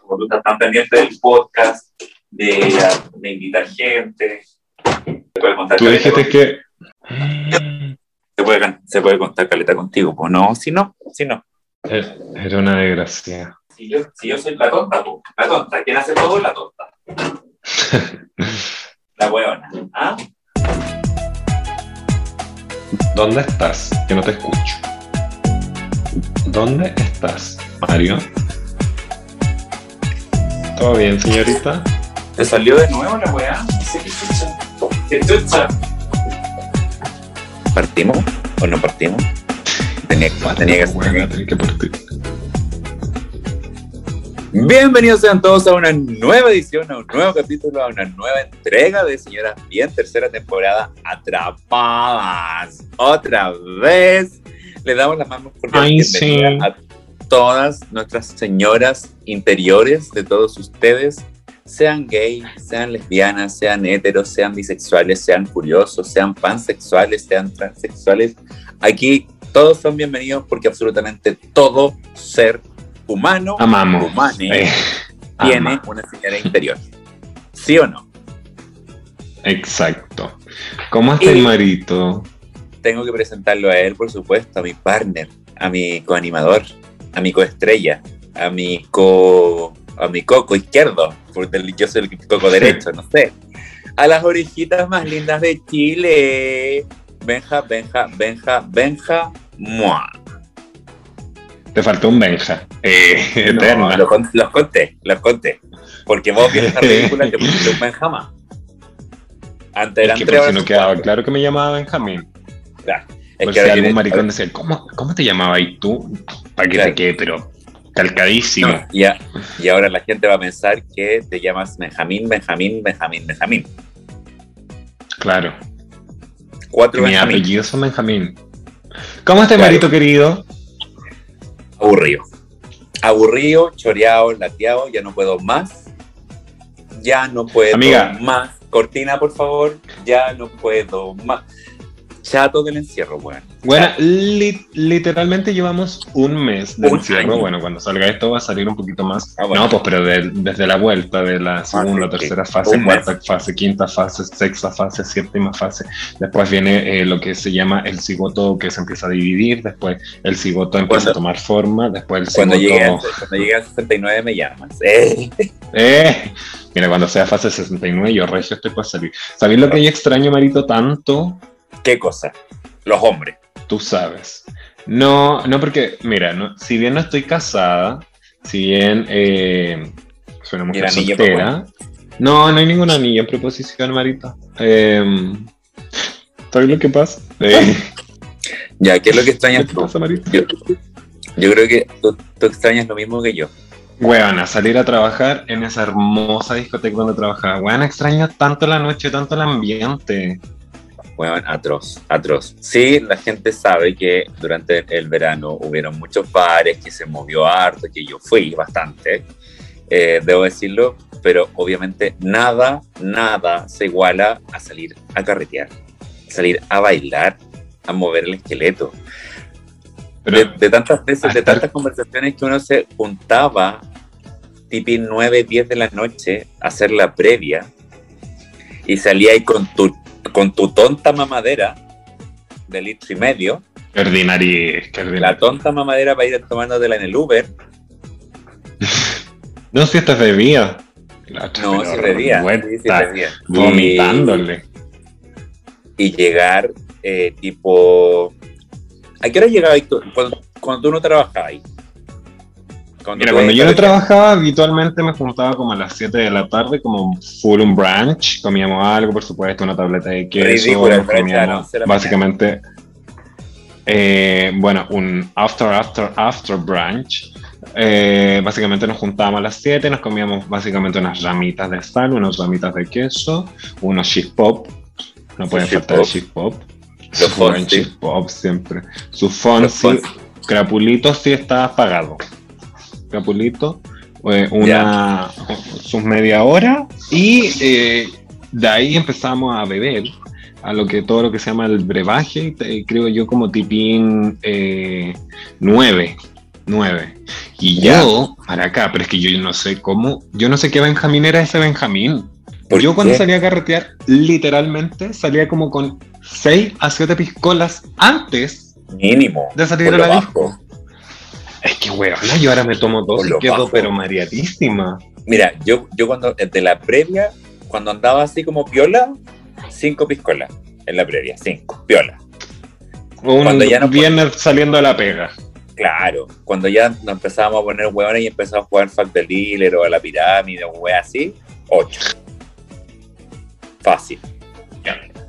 Como tú estás tan pendiente del podcast, de, de invitar gente, se puede contar Tú dijiste que. Se puede, se puede contar caleta contigo, pues no, si no, si no. Eh, Era una desgracia. Si yo, si yo soy la tonta, pues, la tonta, quien hace todo es la tonta. La huevona. ¿Ah? ¿Dónde estás? Que no te escucho. ¿Dónde estás, Mario? ¿Todo bien, señorita? ¿Te salió de nuevo la weá? No sé qué chucha. ¿Qué chucha? ¿Partimos o no partimos? Tenía, tenía que tenés que partir. Bienvenidos sean todos a una nueva edición, a un nuevo capítulo, a una nueva entrega de Señoras Bien, tercera temporada, Atrapadas. Otra vez le damos la más cordial Ay, bienvenida sí. a todas nuestras señoras interiores de todos ustedes, sean gay, sean lesbianas, sean heteros, sean bisexuales, sean curiosos, sean pansexuales, sean transexuales. Aquí todos son bienvenidos porque absolutamente todo ser humano Amamos. humane Eh, tiene ama. una señora interior. ¿Sí o no? Exacto. ¿Cómo está el marito? Tengo que presentarlo a él, por supuesto, a mi partner, a mi coanimador, a mi coestrella, a mi co a mi coco izquierdo, porque yo soy el coco derecho, no sé. A las orejitas más lindas de Chile. Benja, Benja, Benja, Benja, mua. Te faltó un Benja. Eh, No, los conté, los conté. Porque vos vieron esa película que pusiste un Benjamá. Antes Es eran que tres, por si no quedaba cuatro. claro que me llamaba Benjamín. Claro. Es Por que si algún maricón decía, ¿cómo, ¿cómo te llamabas y tú? Para que Claro. te quede, pero calcadísimo. No, y, a- y ahora la gente va a pensar que te llamas Benjamín, Benjamín, Benjamín, Benjamín. Claro. Cuatro Mi Benjamín. apellido es Benjamín. ¿Cómo está, Claro. Marito querido? Aburrido. Aburrido, choreado, lateado, ya no puedo más. Ya no puedo Amiga. más. Cortina, por favor. Ya no puedo más. Chato del encierro, weón. Bueno, Chato. li- literalmente llevamos un mes de Un encierro. año. Bueno, cuando salga esto va a salir un poquito más. Ah, bueno. No, pues pero de- desde la vuelta de la segunda, sí. tercera fase, Un cuarta fase, quinta fase, sexta fase, séptima fase. Después viene eh, lo que se llama el cigoto que se empieza a dividir. Después el cigoto empieza Cuando- a tomar forma. Después el Cuando llegue, a, cigoto. cuando llegue a 69 me llamas. Eh. ¡Eh! Mira, cuando sea fase 69, yo regio estoy para salir. ¿Sabéis lo que yo extraño, Marito, tanto? ¿Qué cosa? Los hombres. Tú sabes. No, no porque, mira, no, si bien no estoy casada, si bien eh, soy una mujer soltera, no, no hay ningún anillo en preposición, Marito. Eh, ¿Sabes lo que pasa? Eh, Ya, ¿qué es lo que ¿Qué extrañas te tú? pasa? Yo, yo creo que tú, tú extrañas lo mismo que yo. Weona, salir a trabajar en esa hermosa discoteca donde trabajaba. Weona, extraño tanto la noche, tanto el ambiente. Bueno, atroz, atroz. Sí, la gente sabe que durante el verano hubieron muchos bares, que se movió harto, que yo fui bastante, eh, debo decirlo, pero obviamente nada, nada se iguala a salir a carretear, salir a bailar, a mover el esqueleto. Pero, de, de tantas veces, de tantas conversaciones que uno se juntaba, tipo 9, 10 de la noche, a hacer la previa, y salía ahí con tu, con tu tonta mamadera de litro y medio, qué qué la tonta mamadera para ir tomándotela en el Uber, No, si estás otra, no, si bebía, sí, sí. Vomitándole. Y, y llegar, eh, tipo, ¿a qué hora llegabas? Cuando, cuando tú no trabajabas ahí. Cuando Mira, cuando yo no trabajaba, habitualmente me juntaba como a las 7 de la tarde, como full un brunch, comíamos algo, por supuesto, una tableta de queso, Ridículo, el nos brunch a las comíamos 11 de la mañana. básicamente, eh, bueno, un after, after, after brunch. Eh, básicamente nos juntábamos a las 7, nos comíamos básicamente unas ramitas de sal, unas ramitas de queso, unos cheese pop, no Cheese faltar el cheese pop, Los su buen cheese pop siempre, su fonsi, Fonsi. crapulito sí está apagado, crapulito, eh, una, sus media hora y eh, de ahí empezamos a beber a lo que todo lo que se llama el brebaje, creo yo como tipín eh, 9, 9. Y yo, para acá, pero es que yo no sé cómo, yo no sé qué Benjamín era ese Benjamín. Yo cuando salía a carretear, literalmente salía como con 6 a 7 piscolas antes Mínimo. de salir a la disco. Es que, weón, yo ahora me tomo dos y quedo pero mareadísima. Mira, yo, yo cuando, de la previa, cuando andaba así como piola, 5 piscolas en la previa, 5, piola. Un cuando ya no viernes saliendo de la pega. Claro, cuando ya nos empezábamos a poner hueones y empezamos a jugar Fact the Dealer o a la pirámide o así, 8. Fácil.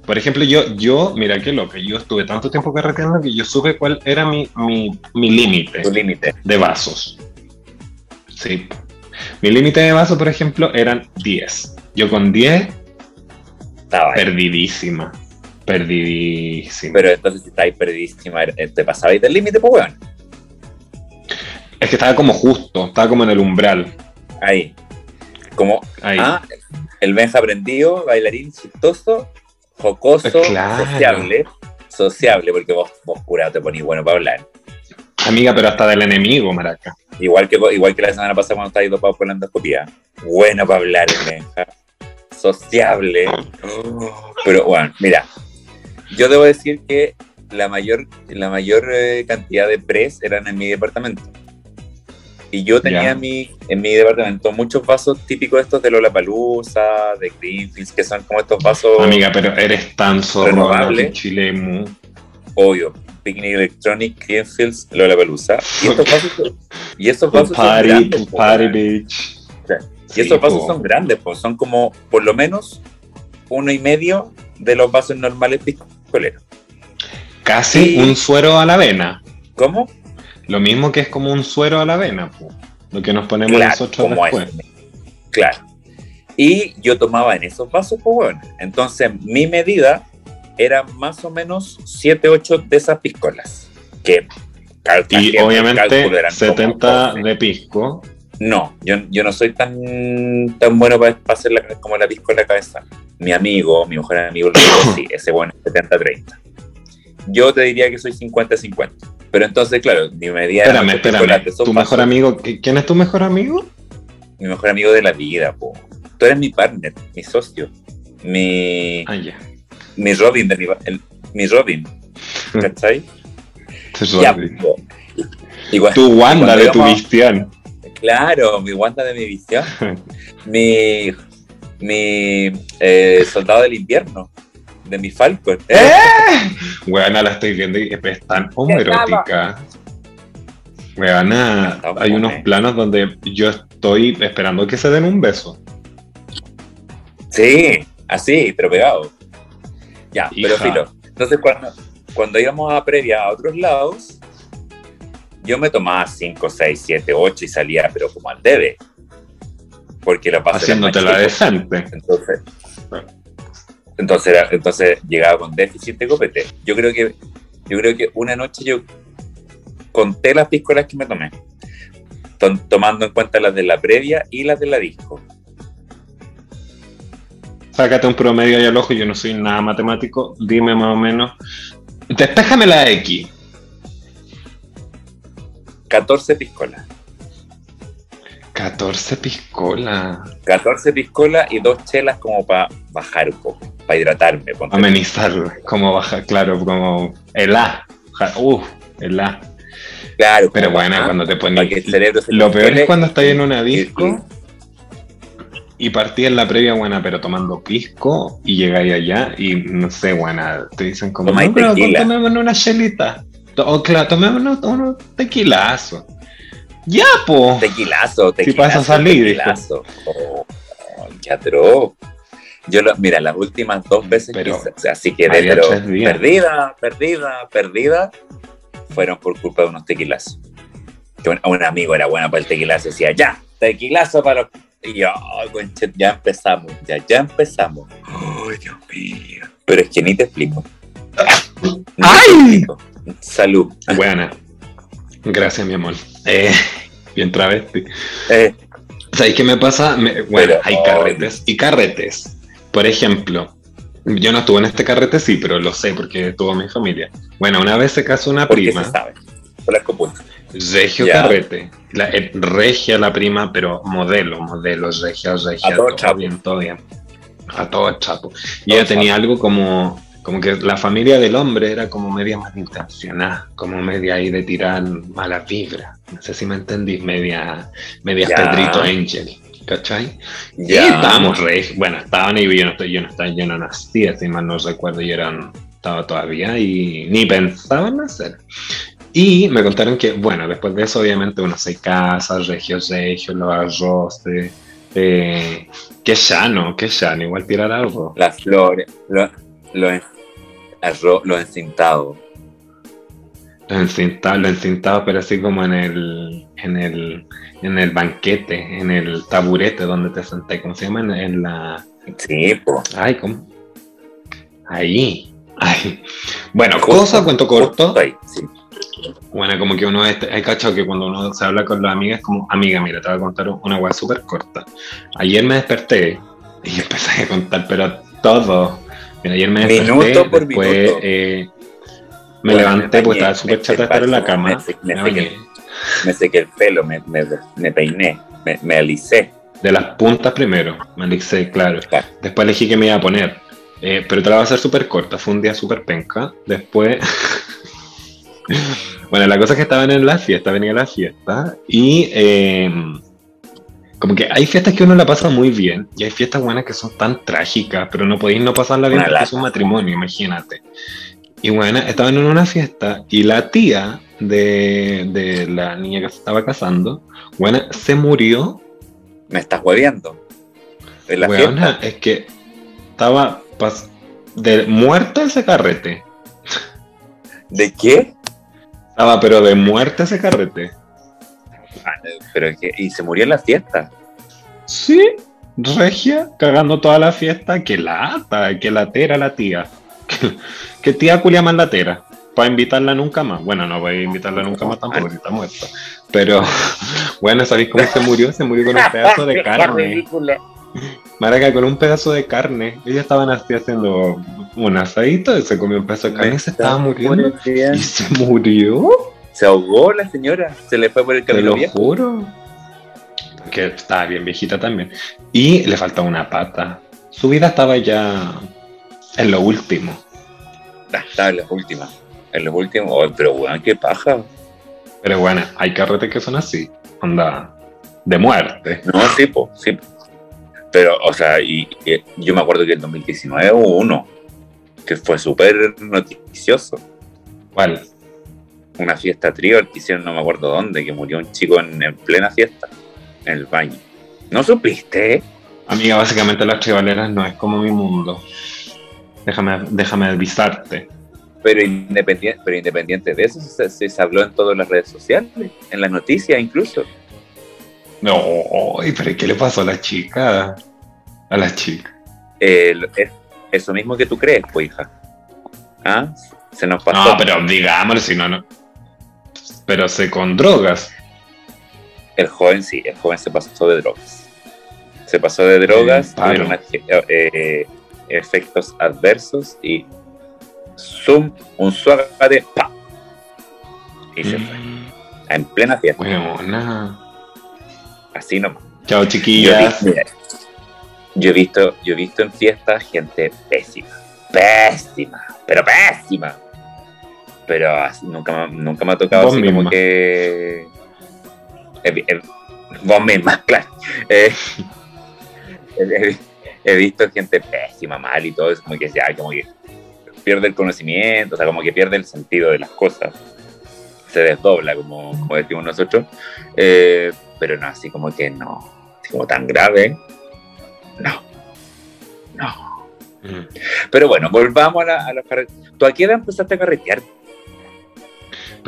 Por ejemplo, yo, yo, mira qué loco, yo estuve tanto tiempo carreteando que yo supe cuál era mi, mi, mi límite límite de vasos. Sí. Mi límite de vasos, por ejemplo, eran 10. Yo con 10, Estaba perdidísima. Perdidísima. Pero entonces, si estáis perdidísima, ¿te pasabais del límite, pues, weón? Es que estaba como justo, estaba como en el umbral. Ahí. Como, Ahí. ah, el Benja aprendido, bailarín chistoso, jocoso, Claro. sociable. Sociable, porque vos, vos curado te ponís bueno para hablar. Amiga, pero hasta del enemigo, maraca. Igual que, igual que la semana pasada cuando estáis dopados por la endoscopía. Bueno para hablar, el Benja. Sociable. Pero bueno, mira. Yo debo decir que la mayor, la mayor eh, cantidad de pres eran en mi departamento. Y yo tenía Ya. en mi, en mi departamento muchos vasos típicos estos de Lollapalooza, de Greenfields, que son como estos vasos Amiga, pero eres tan que Chilemu. obvio. Picnic Electronic, Greenfields, Lollapalooza. Y estos vasos, y estos vasos son grandes. party, bitch. Y estos vasos po. son grandes, pues son como por lo menos uno y medio de los vasos normales piscoleros. Casi Y- un suero a la avena. ¿Cómo? Lo mismo que es como un suero a la avena, po. lo que nos ponemos Claro, nosotros como después. ese. Claro. Y yo tomaba en esos vasos, pues bueno. Entonces mi medida era más o menos 7, 8 de esas piscolas. Que Y obviamente cálculo eran como 70 12. de pisco. No, yo, yo no soy tan, tan bueno para, hacer la- como la piscola cabeza. Mi amigo, mi mejor amigo, lo digo, sí, ese bueno es 70-30. Yo te diría que soy 50-50. Pero entonces, claro, medida era Espérame, espérame. ¿Tu mejor amigo? ¿qui- ¿Quién es tu mejor amigo? mi mejor amigo de la vida, po. Tú eres mi partner, mi socio, mi, Ah, ya. mi Robin, de mi, el- mi Robin, ¿cachai? Te ya, po. Igual, Tu Wanda de tu Vistián. claro, mi Wanda de mi visión, mi, mi eh, soldado del invierno, de mi Falcon. ¡Eh! Weana, la estoy viendo y es tan homoerótica. Weana, hay unos planos donde yo estoy esperando que se den un beso. Sí, así, pero pegado. Ya, pero filo. Entonces, cuando, cuando íbamos a previa a otros lados, yo me tomaba 5, 6, 7, 8 y salía, pero como al debe. Porque la pasé Haciéndote la decente. Entonces, entonces, era- entonces llegaba con déficit de copete. Yo creo que, yo creo que una noche yo conté las piscolas que me tomé, tom- tomando en cuenta las de la previa y las de la disco. Sácate un promedio ahí al ojo, yo no soy nada matemático. Dime más o menos. Despéjame la X. 14 piscolas. 14 piscola. 14 piscolas y dos chelas como para bajar un poco, para hidratarme. Amenizar, como baja, claro, como el A. Uf, el A. Claro, Pero bueno, bajar, cuando te pones. Lo peor es cuando estás en una disco y partí en la previa, buena, pero tomando pisco y llegáis allá y no sé, buena, te dicen como, no, pero tomémonos una chelita. O claro, tomémonos unos tequilazos. Ya, po. Tequilazo, tequilazo. vas a salir, Tequilazo. Oh, atroz. Yo, lo, mira, las últimas dos veces Pero que, así pero días. perdida, perdida, perdida, fueron por culpa de unos tequilazos. Que un, un amigo era bueno para el tequilazo, decía, ya, tequilazo para los... Y yo, "Ay, conche, ya empezamos, ya, ya empezamos. Ay, Dios mío. Pero es que ni te explico. Ni te ¡Ay! explico. Salud. Buena. Gracias, mi amor. Eh, bien travesti. Eh, ¿Sabes qué me pasa? Me- bueno, Pero- hay carretes y carretes. Por ejemplo, yo no estuve en este carrete, sí, pero lo sé porque estuvo mi familia. Bueno, una vez se casó una prima. se sabe. Regio Ya. carrete. La, eh, regia la prima, pero modelo, modelo, regia, regia, A todo todo, chapo. bien, todo bien. A todo chapo. Y ella tenía algo como, como que la familia del hombre era como media malintencionada, como media ahí de tirar mala vibra. No sé si me entendís, media, media. Pedrito Angel. ¿Cachai? Y Ya. estábamos re, bueno, estaban ahí, yo no estoy, yo no estaba, yo no nací, si mal no recuerdo, yo era, estaba todavía y ni pensaba en nacer. Y me contaron que, bueno, después de eso, obviamente, uno se casa, regio, regio, los arroces, eh, que llano, que llano, igual tirar algo. Las flores, lo, lo, en- arro- lo encintado. Los encintados, los encintados, pero así como en el, en el, en el banquete, en el taburete donde te senté, ¿cómo se llama? En, en la, Sí, po. Ay, ¿cómo? Ahí. Ay. Bueno, Justo- cosa, cuento corto. justo ahí, sí. Bueno, como que uno, este, hay cachado que cuando uno se habla con las amigas, como, amiga, mira, te voy a contar una weá súper corta. Ayer me desperté y empecé a contar, pero todo. Mira, ayer me desperté, Minuto por después minuto. eh, me Bueno, levanté me porque estaba súper chata estar en la cama. me se- me Me sequé. bañé. Me sequé el pelo, me, peiné, me, me alicé. De las puntas primero, me alicé, claro. Claro. Después elegí que me iba a poner. Eh, pero te la voy a hacer súper corta. Fue un día súper penca. Después. bueno, la cosa es que estaban en la fiesta, venía la fiesta. Y. eh, como que hay fiestas que uno la pasa muy bien. Y hay fiestas buenas que son tan trágicas. Pero no podéis no pasarla bien porque es un matrimonio, imagínate. Y bueno, estaban en una fiesta. Y la tía de, de la niña que se estaba casando. Bueno, se murió Me estás hueveando. En la Weona, fiesta. es que estaba de muerto ese carrete. ¿De qué? Estaba pero de muerte ese carrete. Pero es que, y se murió en la fiesta. Sí, regia, cagando toda la fiesta. Que lata, que latera la tía. Que, que tía culia más latera. Para invitarla nunca más. Bueno, no voy a invitarla nunca más tampoco, si está muerta. Pero, bueno, ¿sabéis cómo se murió? Se murió con un pedazo de carne. Maraca, con un pedazo de carne. Ellos estaban así haciendo un asadito y se comió un pedazo de carne y se estaba muriendo. ¿Y se murió? Se ahogó la señora. Se le fue por el Te camino lo viejo. juro. Que estaba bien viejita también. Y le faltaba una pata. Su vida estaba ya en lo último. Ah, Estaba en las últimas. En los últimos. Oh, pero weón, qué paja. Pero bueno, hay carretes que son así. Onda de muerte. No, sí, po, sí. po. Pero, o sea, y, y yo me acuerdo que en 2019 hubo uno que fue súper noticioso. ¿Cuál? Una fiesta trío que hicieron no me acuerdo dónde, que murió un chico en, en plena fiesta, en el baño. ¿No supiste? Amiga, básicamente las tribaleras no es como mi mundo. Déjame, déjame avisarte. Pero independiente, pero independiente de eso, se, se- se habló en todas las redes sociales, en las noticias incluso. No, pero ¿qué le pasó a la chica? A la chica. Eh, eso mismo que tú crees, pues, hija. ¿Ah? Se nos pasó. No, pero digámoslo, si no, no. Pero se con drogas. El joven sí, el joven se pasó de drogas. Se pasó de drogas, tuvieron eh, eh, efectos adversos y zoom, un suave pa y se fue. En plena fiesta, Weona. así nomás. Chao, Yo, chiquillas. mira, yo he visto, yo he visto en fiestas gente pésima, pésima, pero pésima. Pero así, nunca, me- nunca me ha tocado Vos así misma. como que he- he- vos misma, claro. Eh, he, visto gente pésima, mal y todo eso, como que ya, como que pierde el conocimiento, o sea, como que pierde el sentido de las cosas. Se desdobla, como, como decimos nosotros. Eh, pero no, así como que no, así como tan grave. No, no. Mm. Pero bueno, volvamos a, la, a carretes. ¿Tú a qué edad empezaste a carretear?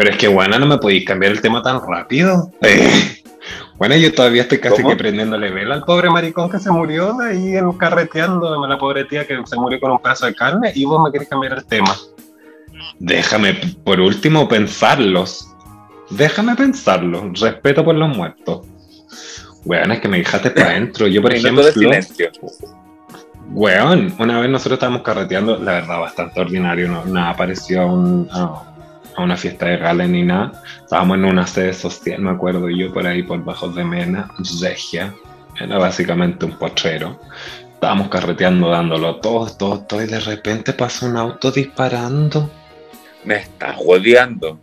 Pero es que, bueno, no me podéis cambiar el tema tan rápido. Eh, Bueno, yo todavía estoy casi ¿Cómo? que prendiéndole vela al pobre maricón que se murió de ahí en carreteando, la pobre tía que se murió con un pedazo de carne y vos me querés cambiar el tema. Déjame, por último, pensarlos. Déjame pensarlo. Respeto por los muertos. Weón, es que me dejaste para adentro. Yo, por ejemplo, de silencio. Weón, una vez nosotros estábamos carreteando, la verdad, bastante ordinario, no, nada parecido a un, a una fiesta de gala ni nada. Estábamos en una sede social, me acuerdo yo, por ahí por Bajos de Mena, Regia. Era básicamente un potrero. Estábamos carreteando, dándolo todo, todo, todo, y de repente pasa un auto disparando. Me estás rodeando.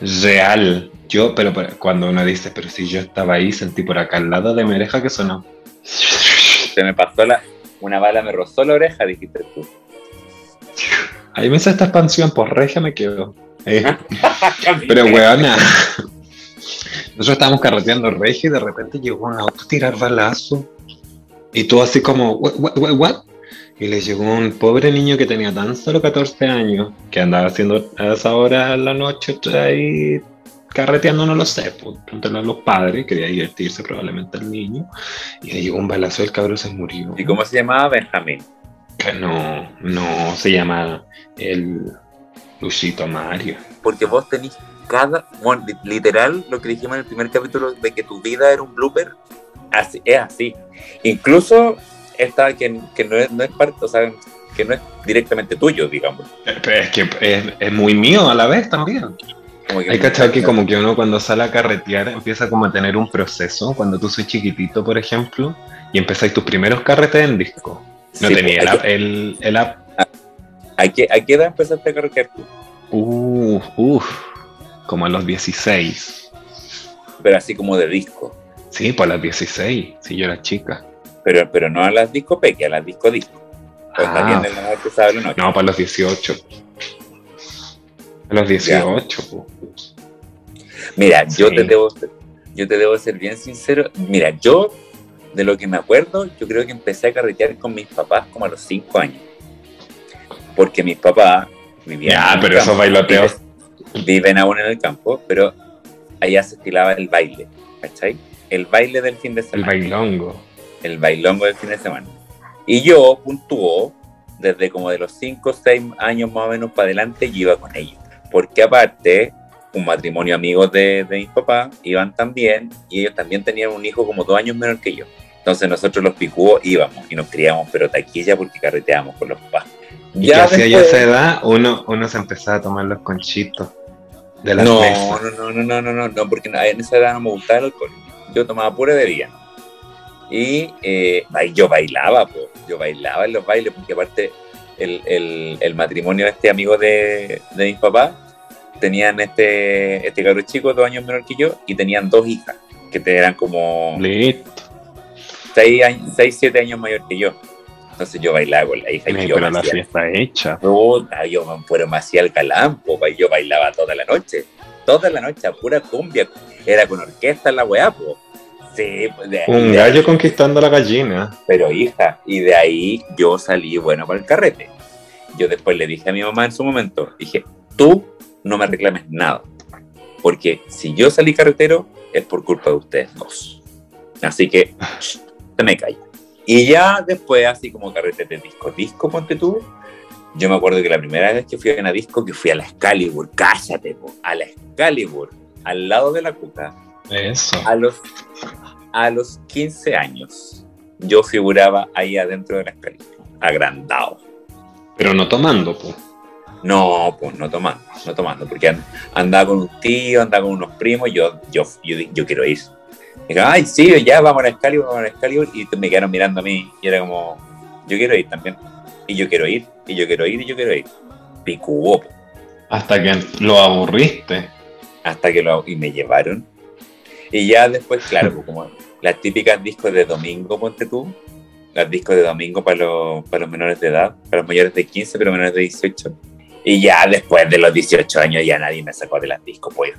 Real. Yo, pero, pero cuando uno dice, pero si yo estaba ahí, sentí por acá al lado de mi oreja que sonó. Se me pasó la. Una bala me rozó la oreja, dijiste tú. Ahí me hizo esta expansión, por regia me quedo. Eh. pero weona. Nosotros estábamos carreteando regia y de repente llegó un auto a tirar balazo. Y tú así como, what, what, what? Y le llegó un pobre niño que tenía tan solo 14 años, que andaba haciendo a esa hora en la noche ahí carreteando, no lo sé, pues, pregúntale a los padres, quería divertirse probablemente el niño, y le llegó un balazo, el cabrón se murió. ¿Y cómo se llamaba Benjamín? Que no, no, se llama el Luchito Mario. Porque vos tenés cada, bueno, li- literal, lo que dijimos en el primer capítulo de que tu vida era un blooper, así, es así. Incluso esta que, que no, es, no es parte, o sea, que no es directamente tuyo, digamos. Pero es que es, es muy mío a la vez también. Como que- Hay cachado que como que uno cuando sale a carretear empieza como a tener un proceso, cuando tú soy chiquitito, por ejemplo, y empezáis tus primeros carretes en disco. No Sí, tenía el ¿a app, qué- el, el app. ¿A qué, ¿A qué edad empezaste a carretear tú? Uf, uf, como a los 16. Pero así como de disco. Sí, pues a los 16, si yo era chica. Pero, pero no a las disco peque, a las disco disco. Está Ah. bien. No, para los 18. A los 18. pu. Mira, yo te debo yo te debo ser bien sincero. Mira, yo de lo que me acuerdo, yo creo que empecé a carretear con mis papás como a los 5 años. Porque mis papás vivían Ya, en el pero esos bailoteos. Viven, viven aún en el campo, pero allá se estilaba el baile, ¿cachai? El baile del fin de El semana. bailongo. el bailongo del fin de semana. Y yo puntúo desde como de los 5 o 6 años más o menos para adelante, yo iba con ellos. Porque aparte, un matrimonio amigo de, de mis papás iban también y ellos también tenían un hijo como dos años menor que yo. Entonces nosotros los picúos íbamos y nos criábamos pero taquilla porque carreteábamos con los papás. Y que hacia ya esa edad uno, uno se empezaba a tomar los conchitos de las no, mesas. no, no, no, no, no, no, no, porque en esa edad no me gustaba el alcohol. Yo tomaba pura bebida. Y eh, yo bailaba, po. yo bailaba en los bailes, porque aparte el, el, el matrimonio de este amigo de, de mis papás tenían este, este cabro chico, dos años menor que yo, y tenían dos hijas, que eran como Listo. seis, seis, siete años mayor que yo. Entonces yo bailaba con la hija y Ay, yo pero la hacía- fiesta hecha. Puta, yo me fuera me hacía el calampo, y yo bailaba toda la noche. Toda la noche, pura cumbia. Era con orquesta la weá, po. Sí, pues de, Un de- gallo conquistando la gallina. pero hija, y de ahí yo salí bueno para el carrete. Yo después le dije a mi mamá en su momento, dije, tú no me reclames nada, porque si yo salí carretero es por culpa de ustedes dos. Así que, se me calla. Y ya después, así como carrete de disco, disco, ponte tú, yo me acuerdo que la primera vez que fui a una disco, que fui a la Excalibur, cállate, po, a la Excalibur, al lado de la cuca, Eso. a los, a los 15 años, yo figuraba ahí adentro de la escalera, agrandado. Pero no tomando, pues. No, pues no tomando, no tomando, porque and- andaba con un tío, andaba con unos primos, yo, yo, yo, yo quiero ir. Ay, sí, ya vamos a Excalibur, vamos a Excalibur, y me quedaron mirando a mí, y era como, yo quiero ir también, y yo quiero ir, y yo quiero ir, y yo quiero ir. Picuó, po. Hasta que lo aburriste. hasta que lo y me llevaron. Y ya después, claro, pues como las típicas discos de domingo, ponte tú, las discos de domingo para los, para los menores de edad, para los mayores de 15, pero menores de 18. Y ya después de los 18 años ya nadie me sacó de las discos, pues.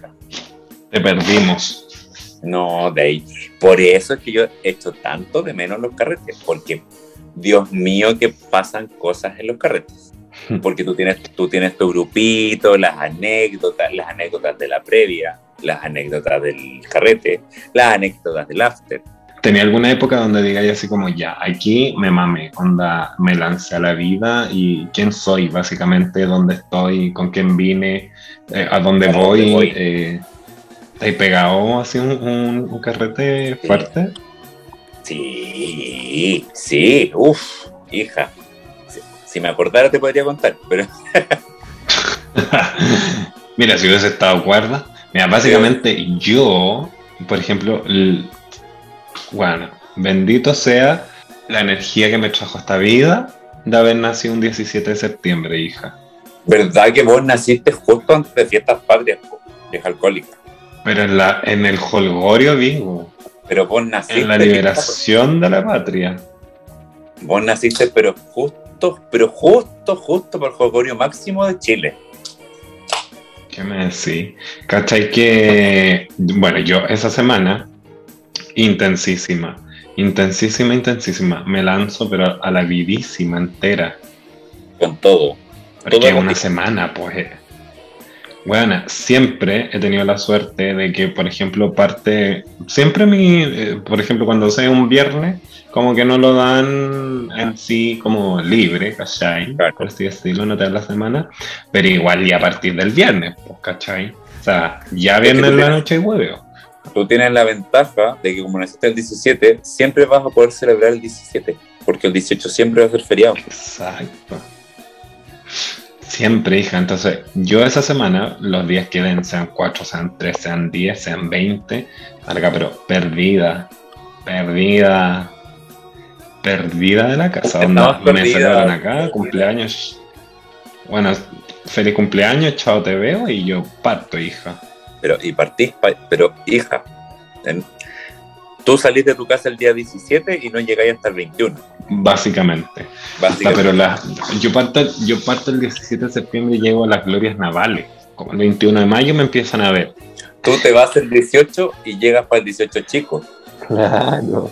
Te perdimos. No, de ahí. Por eso es que yo echo tanto de menos los carretes, porque Dios mío que pasan cosas en los carretes. Porque tú tienes, tú tienes tu grupito, las anécdotas, las anécdotas de la previa, las anécdotas del carrete, las anécdotas del after. ¿Tenía alguna época donde digáis así como ya, aquí me mamé, onda, me lancé a la vida y quién soy, básicamente, dónde estoy, con quién vine, eh, a dónde ¿A dónde voy? voy? Eh, ¿Te pegado así un, un- un carrete Sí. fuerte? Sí, sí, uff, hija. Si, si me acordara te podría contar, pero Mira, si hubiese estado cuerda. Mira, básicamente yo, por ejemplo, bueno, bendito sea la energía que me trajo esta vida de haber nacido un 17 de septiembre, hija. ¿Verdad que vos naciste justo antes de fiestas patrias, vieja alcohólica? Pero en, la, en el holgorio vivo. Pero vos naciste. En la liberación de la patria. Vos naciste, pero justo, pero justo, justo por el holgorio máximo de Chile. ¿Qué me decís? ¿Cachai que, bueno, yo esa semana, intensísima, intensísima, intensísima, me lanzo, pero a la vidísima entera. Con todo. Porque una semana, pues. Bueno, siempre he tenido la suerte de que, por ejemplo, parte. Siempre mi. Eh, por ejemplo, cuando sea un viernes, como que no lo dan en sí como libre, ¿cachai? Por así decirlo, no te dan la semana. Pero igual ya a partir del viernes, pues, ¿cachai? O sea, ya viernes la noche y hueveo. Tú tienes la ventaja de que como naciste el 17, siempre vas a poder celebrar el 17. Porque el 18 siempre va a ser feriado. Exacto. Siempre, hija. Entonces, yo esa semana, los días que den, sean 4, sean 3, sean 10, sean 20, larga, pero perdida, perdida, perdida de la casa. Onda, me celebran acá, cumpleaños. Bueno, feliz cumpleaños, chao, te veo y yo parto, hija. Pero, y partís, pero, hija, tú salís de tu casa el día 17 y no llegáis hasta el 21. Básicamente. pero la, yo, parto, yo parto el 17 de septiembre y llego a las glorias navales. Como el 21 de mayo me empiezan a ver. Tú te vas el 18 y llegas para el 18 chico. Claro.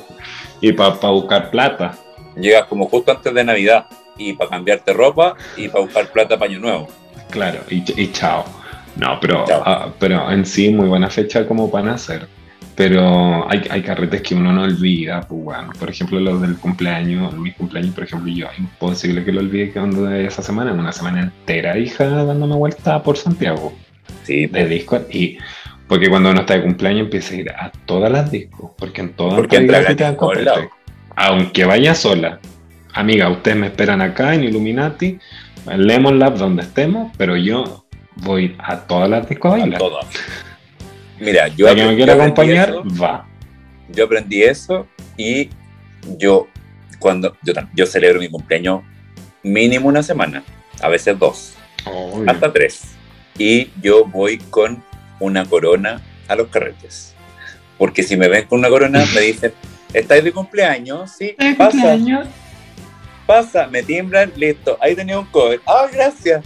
Y para buscar plata. Llegas como justo antes de Navidad. Y para cambiarte ropa y para buscar plata para Año Nuevo. Claro, y, chao. No, pero, ah, pero en sí, muy buena fecha como para nacer. Pero hay, hay carretes que uno no olvida, pues bueno, por ejemplo los del cumpleaños, mi cumpleaños, por ejemplo, yo imposible que lo olvide que ando de esa semana, una semana entera, hija, dándome vuelta por Santiago. Sí, de pues. disco. Y porque cuando uno está de cumpleaños empieza a ir a todas las discos, porque en todas las discos Aunque vaya sola, amiga, ustedes me esperan acá en Illuminati, en Lemon Lab, donde estemos, pero yo voy a todas las discos a bailar. todas. Mira, yo. que me quiera acompañar, va. Yo aprendí eso y yo, cuando. Yo, celebro mi cumpleaños mínimo una semana, a veces dos, hasta tres. Y yo voy con una corona a los carretes. Porque si me ven con una corona, me dicen, ¿estáis de cumpleaños? Sí, pasa. Cumpleaños? Pasa, me timbran, listo. Ahí tenía un cover. ¡Ah, gracias!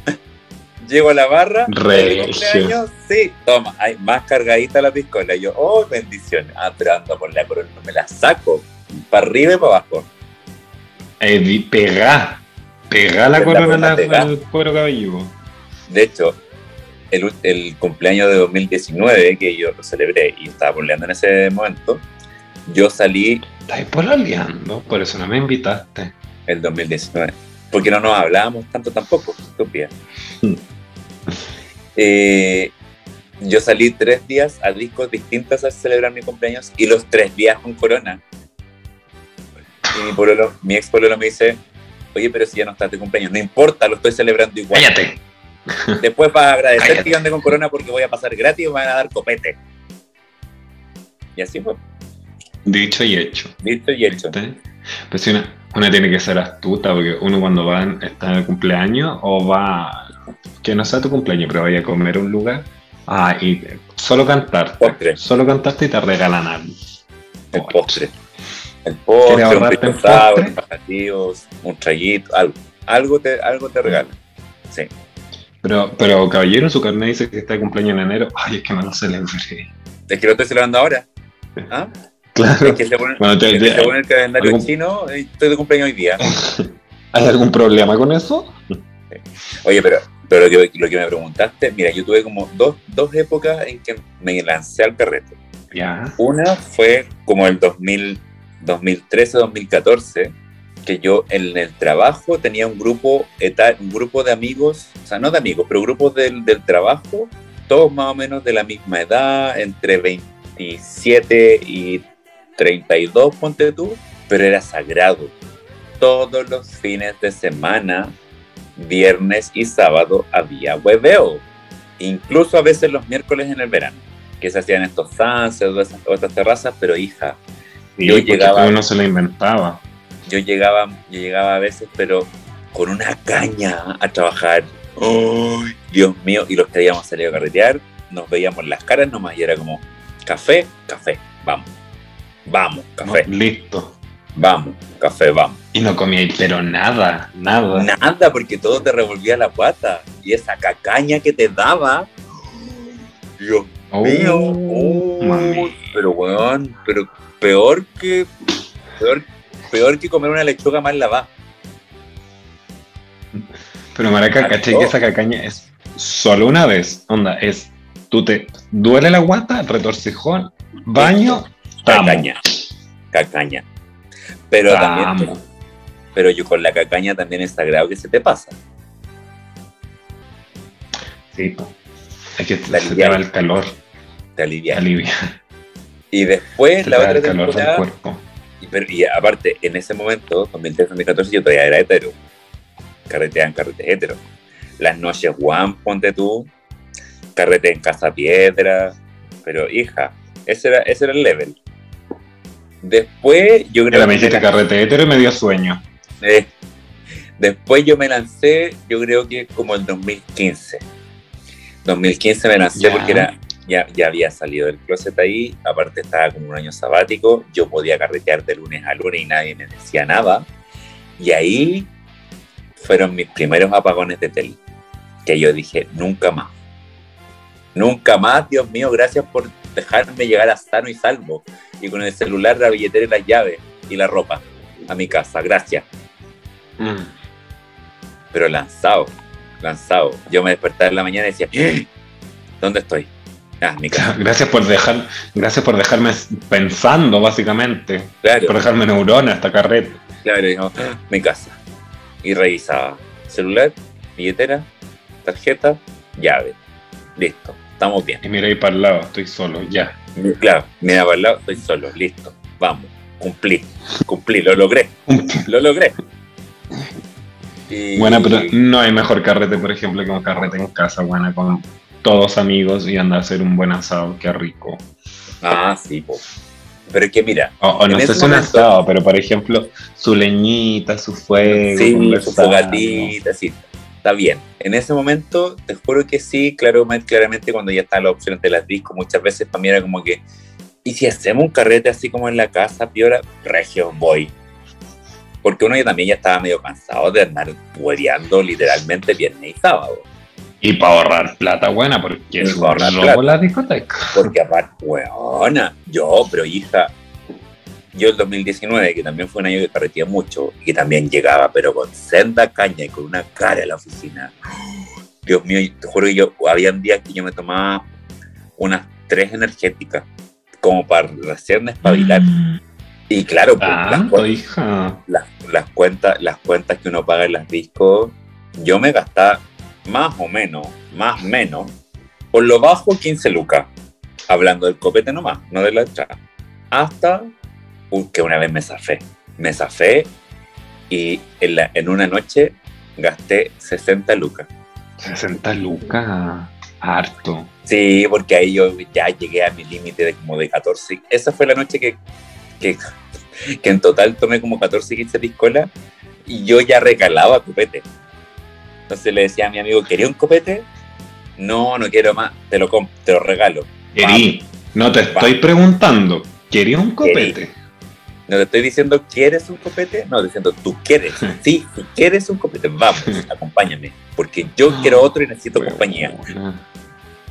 Llego a la barra, cumpleaños, sí, toma, hay más cargadita la piscola. yo, oh, bendiciones. Ah, pero ando por la corona, me la saco, para arriba y para abajo. Eh, pegá, pegá la corona al cuero cabelludo. De hecho, el, el, cumpleaños de 2019, que yo lo celebré y estaba pololeando en ese momento, yo salí. ¿Estás pololeando? Por eso no me invitaste. El 2019. Porque no nos hablábamos tanto tampoco, estúpida. Eh, yo salí tres días a discos distintos a celebrar mi cumpleaños y los tres días con corona. Y mi, pololo, mi ex pololo me dice, oye, pero si ya no estás de cumpleaños, no importa, lo estoy celebrando igual. Cállate. Después vas a agradecer que ande con corona porque voy a pasar gratis y me van a dar copete. Y así fue. Dicho y hecho. Dicho y hecho. Pues si una, una, tiene que ser astuta porque uno cuando va está en el cumpleaños o va que no sea tu cumpleaños, pero vaya a comer un lugar. Ah, y solo cantar. Solo cantaste y te regalan algo. El postre. El postre, un pesado, un un traguito, algo. Algo te, algo te regalan. Sí. Pero, pero caballero, su carnet dice que está de cumpleaños en enero. Ay, es que no lo celebré. Es que lo estoy celebrando ahora. ¿Ah? Claro. Es que según, bueno, te, es que el calendario chino, eh, estoy de cumpleaños hoy día. ¿Hay algún problema con eso? Oye, pero pero lo que, lo que me preguntaste, mira, yo tuve como dos, dos épocas en que me lancé al carrete. Ya. Una fue como el 2000, 2013-2014, que yo en el trabajo tenía un grupo, un grupo de amigos, o sea, no de amigos, pero grupos del, del trabajo, todos más o menos de la misma edad, entre 27 y 32, ponte tú, pero era sagrado. Todos los fines de semana viernes y sábado había hueveo. incluso a veces los miércoles en el verano, que se hacían estos sunsets o esas otras terrazas, pero hija, Yo llegaba- uno se lo inventaba. yo llegaba, yo llegaba a veces, pero con una caña a trabajar. ¡Ay, Dios mío! Y los que habíamos salido a carretear, nos veíamos las caras nomás y era como, café, café, vamos. Vamos, café, No, listo. Vamos, café, vamos. Y no comía, pero nada, nada. Nada, porque todo te revolvía la guata. Y esa cacaña que te daba. Dios Oh, mío. oh, mami. pero weón, pero peor que. Peor, peor que comer una lechuga mal lavada. Pero maraca, caché que esa cacaña es solo una vez. Onda, es, tú te duele la guata, retorcijón, baño. Cacaña. Cacaña. Pero también. Pero yo con la cacaña también es sagrado que se te pasa. Sí, es que se te alivia. va el calor, Te te alivia. alivia, Y después, te la otra temporada. cuerpo. Y, pero- y aparte, en ese momento, 2013-2014, yo todavía era hetero. Carreteaban carretes hetero. Las noches One, ponte tú. Carrete en Casa Piedra. Pero, hija, ese era, ese era el level. Después, yo creo Era me que hiciste me lan- carrete hetero y me dio sueño. eh, después yo me lancé, yo creo que como el 2015. 2015 me lancé porque era, ya, ya había salido del closet ahí, aparte estaba como un año sabático, yo podía carretear de lunes a lunes y nadie me decía nada. Y ahí fueron mis primeros apagones de tele, que yo dije, nunca más. Nunca más, Dios mío, gracias por dejarme llegar a sano y salvo. Y con el celular, la billetera y las llaves y la ropa a mi casa, gracias Mm. pero lanzado, lanzado. Yo me despertaba en la mañana y decía, "¿Eh? ¿dónde estoy? Ah, mi casa. Gracias por dejar, gracias por dejarme pensando, básicamente. Claro, Por dejarme neurona esta carreta. claro, dijo, "Ah, mi casa. Y revisaba celular, billetera, tarjeta, llave. Listo, estamos bien. Y mira ahí para el lado, estoy solo, ya. Claro, mira para el lado, estoy solo, listo, vamos, cumplí, cumplí, lo logré, lo logré. Y- Bueno, pero no hay mejor carrete, por ejemplo, que un carrete en casa, buena, con todos amigos y andar a hacer un buen asado, qué rico. Ah, sí, po. Pero es que mira, O, o no sé si un asado, pero por ejemplo, su leñita, su fuego, Sí, su fogatita, sí, está bien. En ese momento, te juro que sí, claro, claramente cuando ya estaban las opciones de las discos, muchas veces para mí era como que, ¿y si hacemos un carrete así como en la casa, piola? Regio, voy. Porque uno ya también ya estaba medio cansado de andar huereando literalmente viernes y sábado. Y para ahorrar plata buena, porque es ahorrar plata. la discoteca. Porque aparte, weona, yo, pero hija, yo el 2019, que también fue un año que carreteé mucho, y que también llegaba, pero con senda caña y con una cara a la oficina. Dios mío, te juro que yo, habían días que yo me tomaba unas tres energéticas, como para recién espabilar. Y claro, pues, las, Tanto, cu- hija. las, las cuentas, las cuentas que uno paga en las discos, yo me gastaba más o menos, más o menos, por lo bajo 15 lucas, hablando del copete nomás, no de la entrada. Hasta que una vez me zafé, me zafé y en, la- en una noche gasté 60 lucas. 60 lucas, harto. Sí, porque ahí yo ya llegué a mi límite de como de 14. Esa fue la noche que, que, que en total tomé como 14, 15 piscolas y yo ya recalaba copete. Entonces le decía a mi amigo, ¿quería un copete? No, no quiero más, te lo te lo regalo. Querí, no te estoy preguntando, ¿quería un copete? No te estoy diciendo, ¿quieres un copete? No, diciendo, tú quieres. Sí, si quieres un copete, vamos, acompáñame. Porque yo quiero otro y necesito compañía.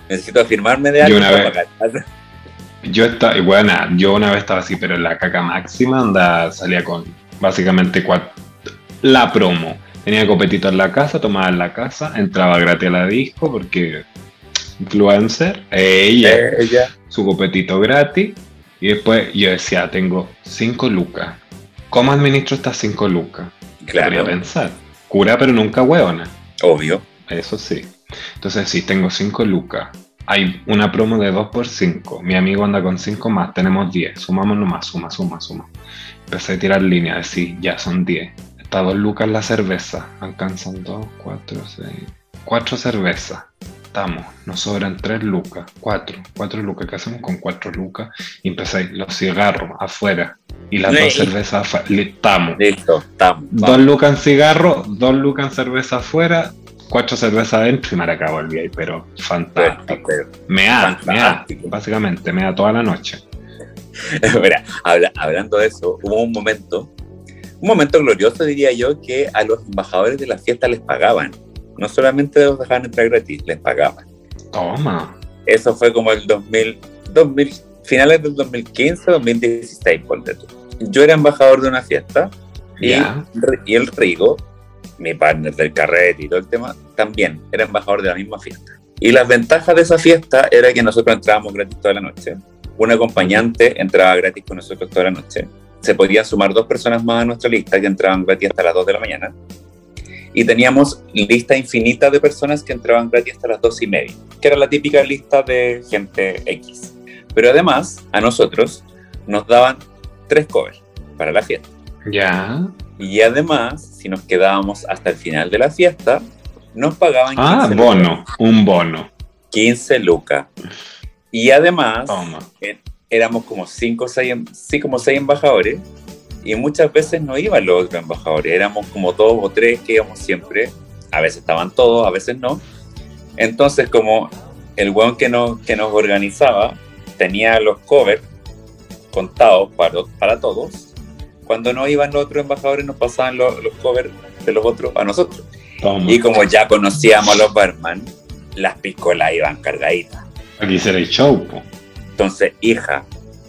Necesito afirmarme de Yo algo una para vez-. Yo estaba, bueno, yo una vez estaba así, pero en la caca máxima anda, salía con básicamente cua- la promo. Tenía copetito en la casa, tomaba en la casa, entraba gratis a la disco porque influencer, ella, Ella. su copetito gratis. Y después yo decía, tengo 5 lucas. ¿Cómo administro estas 5 lucas? Podría Claro, pensar. Cura, pero nunca hueona. obvio. Eso sí. Entonces, sí, tengo 5 lucas. Hay una promo de 2 por 5. Mi amigo anda con 5 más. Tenemos 10. Sumamos nomás. Suma, suma, suma. Empecé a tirar línea. Decir, ya son 10. Está 2 lucas la cerveza. Alcanzan 2, 4, 6. 4 cervezas. Estamos? Nos sobran tres lucas, cuatro, cuatro lucas. ¿Qué hacemos con cuatro lucas? Y empezáis los cigarros afuera y las dos cervezas afuera. Estamos. Listo, estamos. Dos lucas en cigarro, dos lucas en cerveza afuera, cuatro cervezas adentro y Maracabo el día, pero fantástico. me da, me da, básicamente, me da toda la noche. Mira, hablando de eso, hubo un momento, un momento glorioso diría yo, que a los embajadores de la fiesta les pagaban. No solamente los dejaban entrar gratis, les pagaban. Toma. Eso fue como el 2000, 2000 finales del 2015, 2016, por tú. Yo era embajador de una fiesta y, y, el Rigo, mi partner del carrete y todo el tema, también era embajador de la misma fiesta. Y las ventajas de esa fiesta era que nosotros entrábamos gratis toda la noche. Un acompañante entraba gratis con nosotros toda la noche. Se podían sumar dos personas más a nuestra lista que entraban gratis hasta las 2 de la mañana y teníamos lista infinita de personas que entraban gratis hasta las dos y media, que era la típica lista de gente X. Pero además, a nosotros nos daban tres covers para la fiesta. Ya. Y además, si nos quedábamos hasta el final de la fiesta, nos pagaban 15 Ah, bono, un bono. 15 lucas. Y además, eh, éramos como cinco, seis, sí, como seis embajadores y muchas veces no iban los otros embajadores, éramos como dos o tres que íbamos siempre, a veces estaban todos, a veces no. Entonces, como el weón que nos, que nos organizaba tenía los covers contados para, para todos, cuando no iban los otros embajadores nos pasaban los, los covers de los otros a nosotros. Y como ya conocíamos a los barman, las piscolas iban cargaditas. Aquí será el show. Entonces, hija,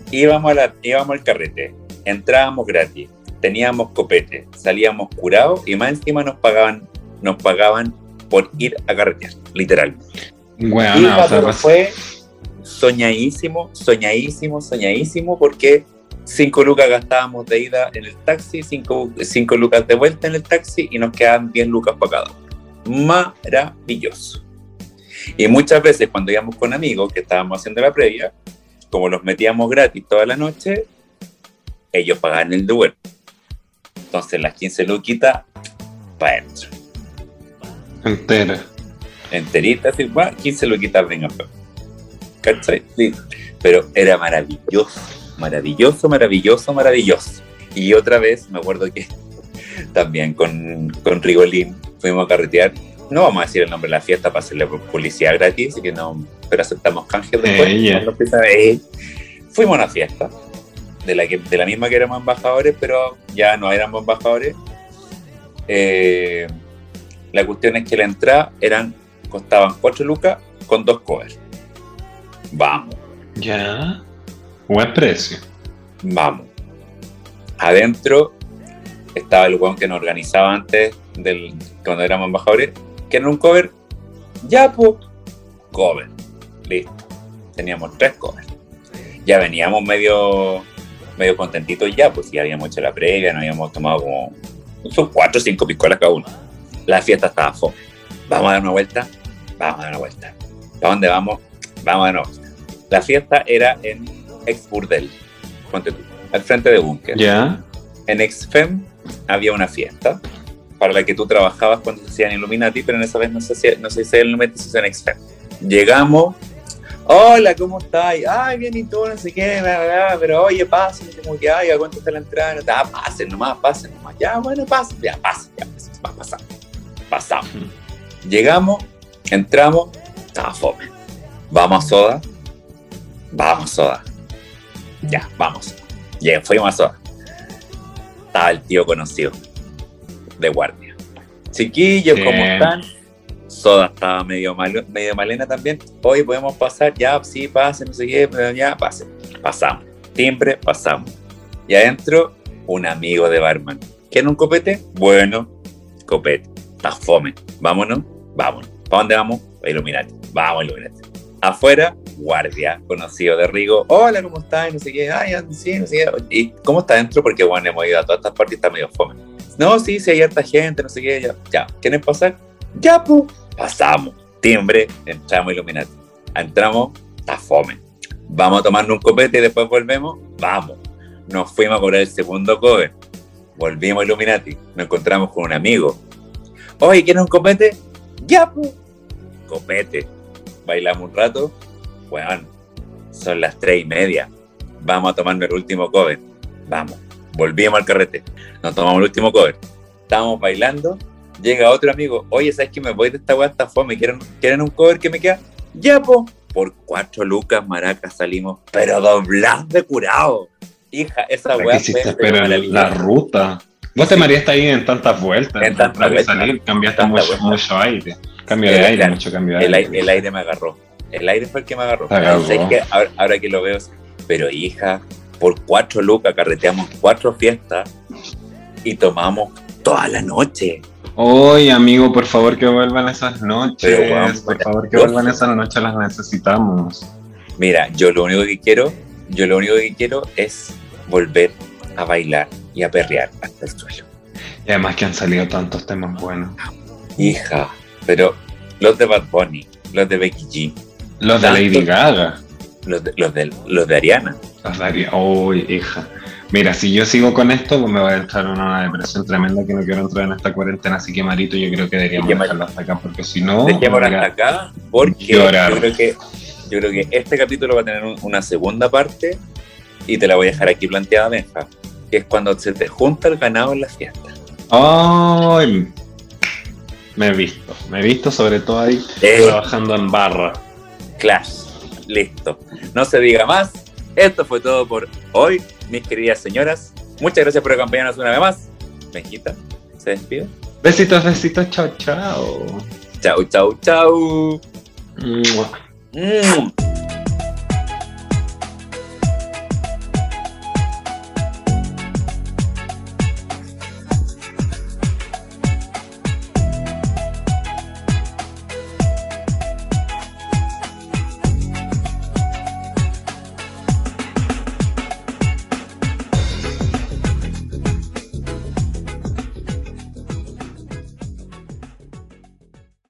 íbamos, a la, íbamos al carrete, entrábamos gratis, teníamos copete, salíamos curados y más encima nos pagaban, nos pagaban por ir a carretear, literal. Bueno, y o sea, fue soñadísimo, soñadísimo, soñadísimo, porque cinco lucas gastábamos de ida en el taxi, cinco, cinco lucas de vuelta en el taxi y nos quedaban 10 lucas para cada Maravilloso. Y muchas veces cuando íbamos con amigos que estábamos haciendo la previa, como los metíamos gratis toda la noche, ellos pagaban el duelo. Entonces las 15 luquitas, para adentro. Entera. Enterita, así, bueno, 15 luquitas, venga, ¿cachai? Pero era maravilloso, maravilloso, maravilloso, maravilloso. Y otra vez, me acuerdo que también con, con Rigolín fuimos a carretear. No vamos a decir el nombre de la fiesta para hacerle publicidad gratis, que no, pero aceptamos canjes después. fuimos a una fiesta de la, que, de la misma que éramos embajadores, pero ya no éramos embajadores. Eh, la cuestión es que la entrada eran, costaban 4 lucas con dos covers. Vamos. Ya. Buen precio. Vamos. Adentro estaba el weón que nos organizaba antes del cuando éramos embajadores, que era un cover. Ya, pues, cover. Listo. Teníamos tres covers. Ya veníamos medio medio contentitos ya, pues ya habíamos hecho la previa, nos habíamos tomado como son cuatro o cinco piscolas cada uno. La fiesta estaba fome. Vamos a dar una vuelta, vamos a dar una vuelta. ¿Para dónde vamos? Vamos a dar una vuelta. La fiesta era en Ex Burdel, ponte tú, al frente de Bunker. Ya. En Exfem había una fiesta para la que tú trabajabas cuando se hacían Illuminati, pero en esa vez no se hacía, no se hacía Illuminati, se hacía en Exfem. Llegamos, Hola, ¿cómo estás? Ay, bien, y tú, no sé qué, pero oye, pasen, como que, ay, ¿cuánto está la entrada? Ah, pasen nomás, pasen nomás. Ya, bueno, pasen, ya, pasen, ya, va pasando. Pasamos. Llegamos, entramos, estaba fome. Vamos a soda. Vamos a soda. Ya, vamos. Ya, fuimos a soda. Estaba el tío conocido de guardia. Chiquillos, ¿cómo están? Soda estaba medio, mal, medio malena también. Hoy podemos pasar, ya, sí, pase, no sé qué, pero ya, pase. Pasamos. Timbre, pasamos. Y adentro, un amigo de barman. ¿Quiere un copete? Bueno, copete. Está fome. Vámonos, vámonos. ¿Para dónde vamos? A Illuminati. Vamos, Illuminati. Afuera, guardia, conocido de Rigo. Hola, ¿cómo estás? No sé qué. Ay, sí, no sé qué. ¿Y cómo está adentro? Porque, bueno, hemos ido a todas estas partes y está medio fome. No, sí, sí, hay harta gente, no sé qué. Ya, ya. ¿Quieren pasar? Ya, pu. Pasamos, timbre, entramos Illuminati. Entramos, está fome. Vamos a tomarnos un copete y después volvemos. Vamos. Nos fuimos a cobrar el segundo cover. Volvimos Illuminati. Nos encontramos con un amigo. Oye, ¿quieres un copete? Ya, pu. Copete. bailamos un rato, weón, son las tres y media, vamos a tomarnos el último cover, vamos, volvimos al carrete, nos tomamos el último cover, estábamos bailando, llega otro amigo, oye, ¿sabes que me voy de esta weá hasta fome? ¿Quieren, ¿Quieren un cover que me queda? Ya, po. Por cuatro lucas, maracas, salimos, pero doblados de curado. Hija, esa ¿Para weá qué hiciste? fue Pero la ruta. Vos te mareaste ahí en tantas vueltas. En tantas vueltas. salir cambiaste mucho, mucho aire. Cambio de El- aire, mucho cambio de el, aire. aire, el aire me agarró. El aire fue el que me agarró. Ahora que lo veo, pero hija, por cuatro lucas carreteamos cuatro fiestas y tomamos toda la noche. Oye, amigo, por favor que vuelvan esas noches. Pero, weón, por mira, favor que vuelvan esas noches, las necesitamos. Mira, yo lo único que quiero, yo lo único que quiero es volver a bailar y a perrear hasta el suelo. Y además que han salido tantos temas buenos. Hija, pero los de Bad Bunny, los de Becky G, Los de Lady Gaga. los de, los de, los de Ariana. Los daría. Uy, hija. Mira, si yo sigo con esto, pues me voy a entrar en una depresión tremenda que no quiero entrar en esta cuarentena. Así que, Marito, yo creo que deberíamos dejarlo hasta acá, porque si no. Dejémoslo hasta acá porque Llorar. yo creo que yo creo que este capítulo va a tener un- una segunda parte y te la voy a dejar aquí planteada, Benja, que es cuando se te junta el ganado en la fiesta. Ay, me he visto, me he visto sobre todo ahí Eh. trabajando en barra. Clash. Listo. No se diga más. Esto fue todo por hoy, mis queridas señoras. Muchas gracias por acompañarnos una vez más. Benjita, se despide. Besitos, besitos, chao, chao. Chau, chau, chau. Mua. Mm.